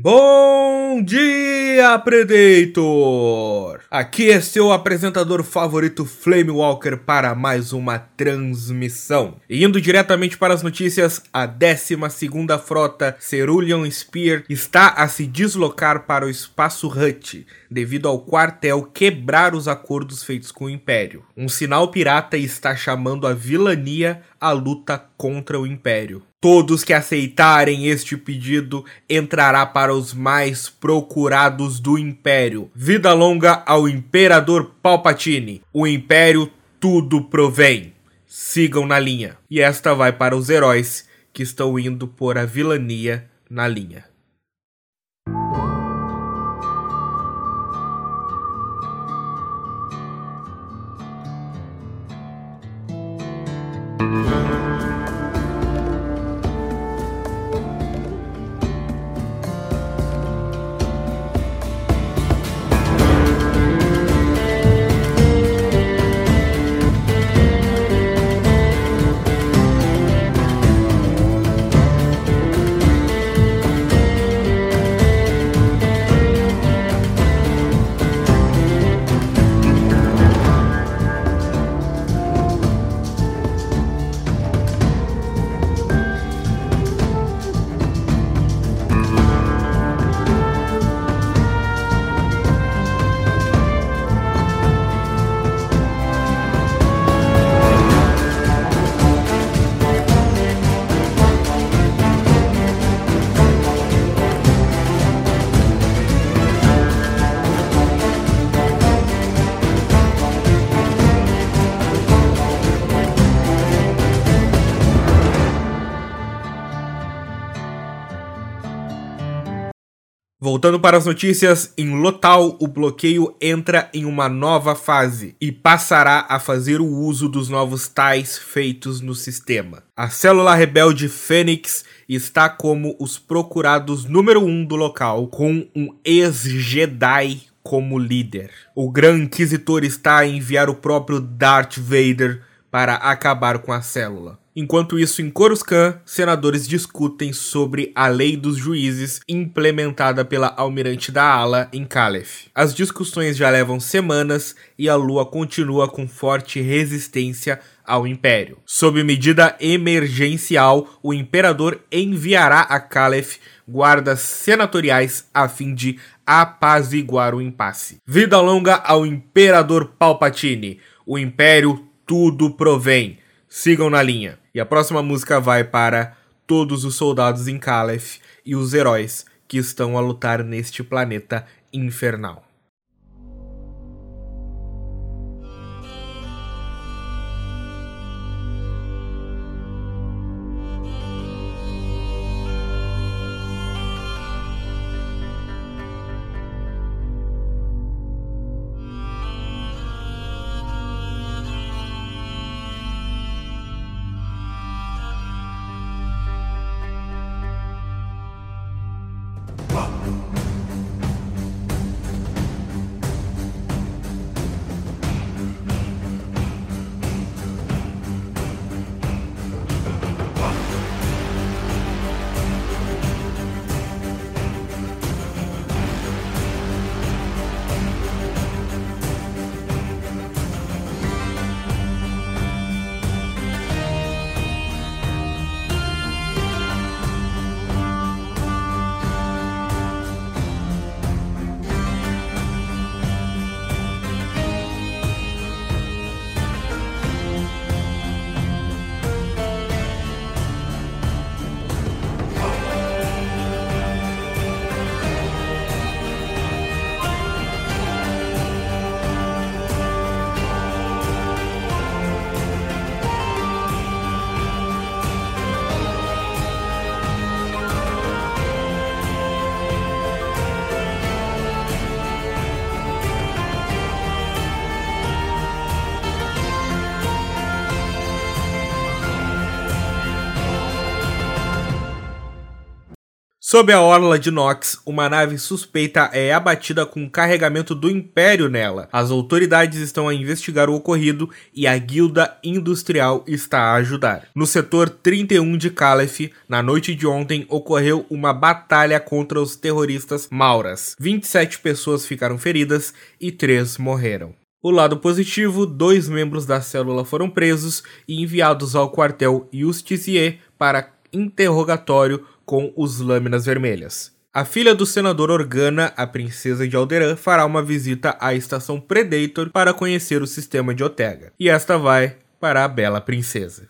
Bom dia, Predator! Aqui é seu apresentador favorito Flame Walker para mais uma transmissão. E indo diretamente para as notícias, a 12ª Frota Cerulean Spear está a se deslocar para o espaço Hut, devido ao quartel quebrar os acordos feitos com o Império. Um sinal pirata está chamando a vilania à luta contra o Império. Todos que aceitarem este pedido entrará para os mais procurados do Império. Vida longa ao Imperador Palpatine. O Império tudo provém. Sigam na linha. E esta vai para os heróis que estão indo por a vilania na linha. Voltando para as notícias, em Lotal o bloqueio entra em uma nova fase e passará a fazer o uso dos novos tais feitos no sistema. A célula rebelde Fênix está como os procurados número um do local, com um ex-Jedi como líder. O Gran Inquisitor está a enviar o próprio Darth Vader para acabar com a célula. Enquanto isso, em Coruscant, senadores discutem sobre a lei dos juízes implementada pela almirante da Ala em Caliph. As discussões já levam semanas e a Lua continua com forte resistência ao Império. Sob medida emergencial, o Imperador enviará a Caliph guardas senatoriais a fim de apaziguar o impasse. Vida longa ao Imperador Palpatine. O Império tudo provém. Sigam na linha. E a próxima música vai para todos os soldados em Caliph e os heróis que estão a lutar neste planeta infernal. Sob a orla de Nox, uma nave suspeita é abatida com carregamento do Império nela. As autoridades estão a investigar o ocorrido e a Guilda Industrial está a ajudar. No setor 31 de Caliph, na noite de ontem, ocorreu uma batalha contra os terroristas Mauras. 27 pessoas ficaram feridas e 3 morreram. O lado positivo, dois membros da célula foram presos e enviados ao quartel Justicier para interrogatório com os Lâminas Vermelhas. A filha do senador Organa, a princesa de Alderan, fará uma visita à estação Predator para conhecer o sistema de Otega. E esta vai para a bela princesa.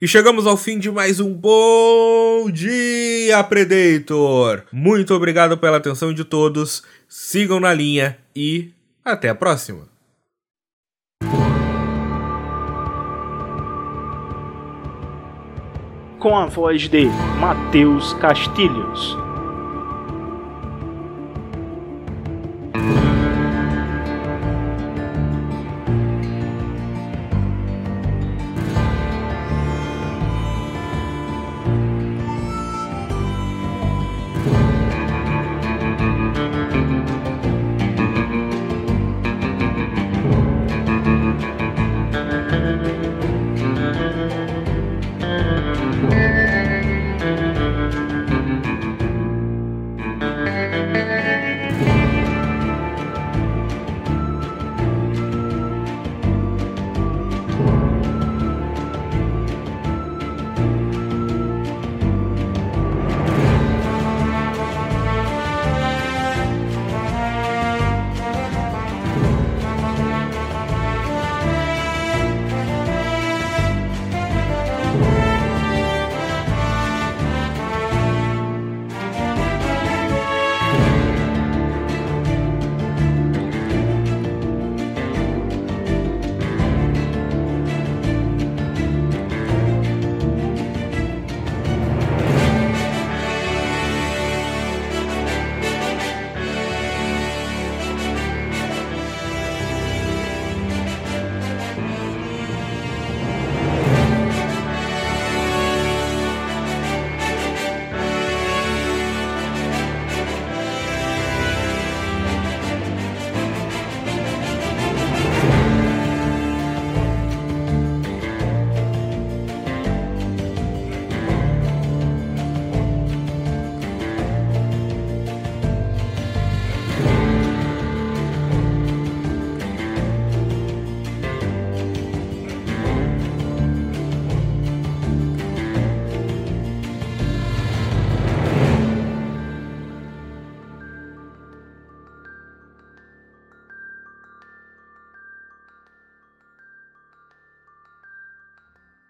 E chegamos ao fim de mais um Bom Dia Predator! Muito obrigado pela atenção de todos, sigam na linha e até a próxima! com a voz de Matheus Castilhos.